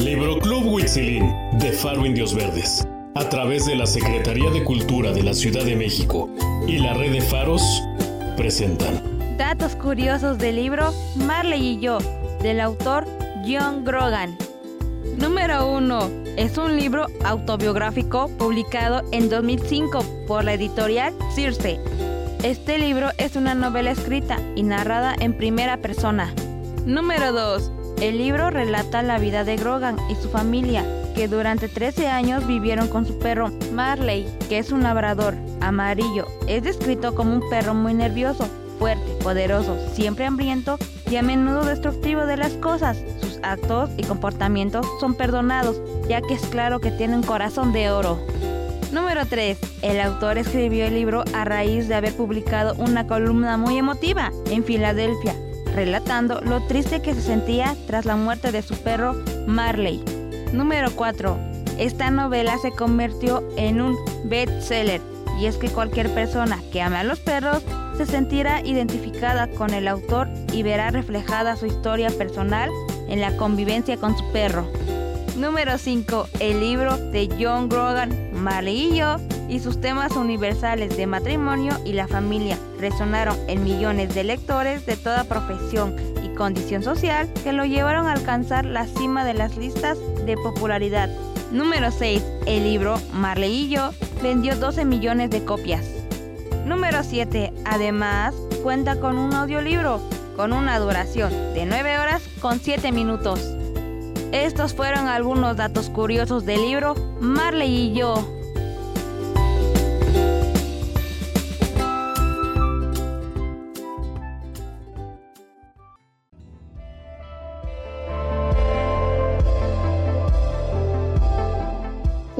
Libro Club Huitzilín de Faro Indios Verdes, a través de la Secretaría de Cultura de la Ciudad de México y la Red de Faros, presentan Datos curiosos del libro Marley y yo, del autor John Grogan. Número 1. Es un libro autobiográfico publicado en 2005 por la editorial Circe. Este libro es una novela escrita y narrada en primera persona. Número 2. El libro relata la vida de Grogan y su familia, que durante 13 años vivieron con su perro Marley, que es un labrador amarillo. Es descrito como un perro muy nervioso, fuerte, poderoso, siempre hambriento y a menudo destructivo de las cosas. Sus actos y comportamientos son perdonados, ya que es claro que tiene un corazón de oro. Número 3. El autor escribió el libro a raíz de haber publicado una columna muy emotiva en Filadelfia, relatando lo triste que se sentía tras la muerte de su perro Marley. Número 4. Esta novela se convirtió en un bestseller y es que cualquier persona que ame a los perros se sentirá identificada con el autor y verá reflejada su historia personal en la convivencia con su perro. Número 5. El libro de John Grogan, Marley y yo, y sus temas universales de matrimonio y la familia resonaron en millones de lectores de toda profesión y condición social que lo llevaron a alcanzar la cima de las listas de popularidad. Número 6. El libro Marley y yo vendió 12 millones de copias. Número 7. Además, cuenta con un audiolibro con una duración de 9 horas con 7 minutos. Estos fueron algunos datos curiosos del libro Marley y yo.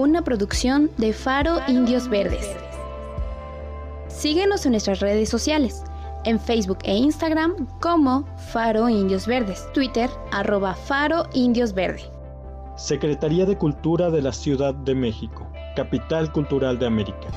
Una producción de Faro Indios Verdes. Síguenos en nuestras redes sociales en Facebook e Instagram como Faro Indios Verdes, Twitter arroba Faro Indios Verde. Secretaría de Cultura de la Ciudad de México, Capital Cultural de América.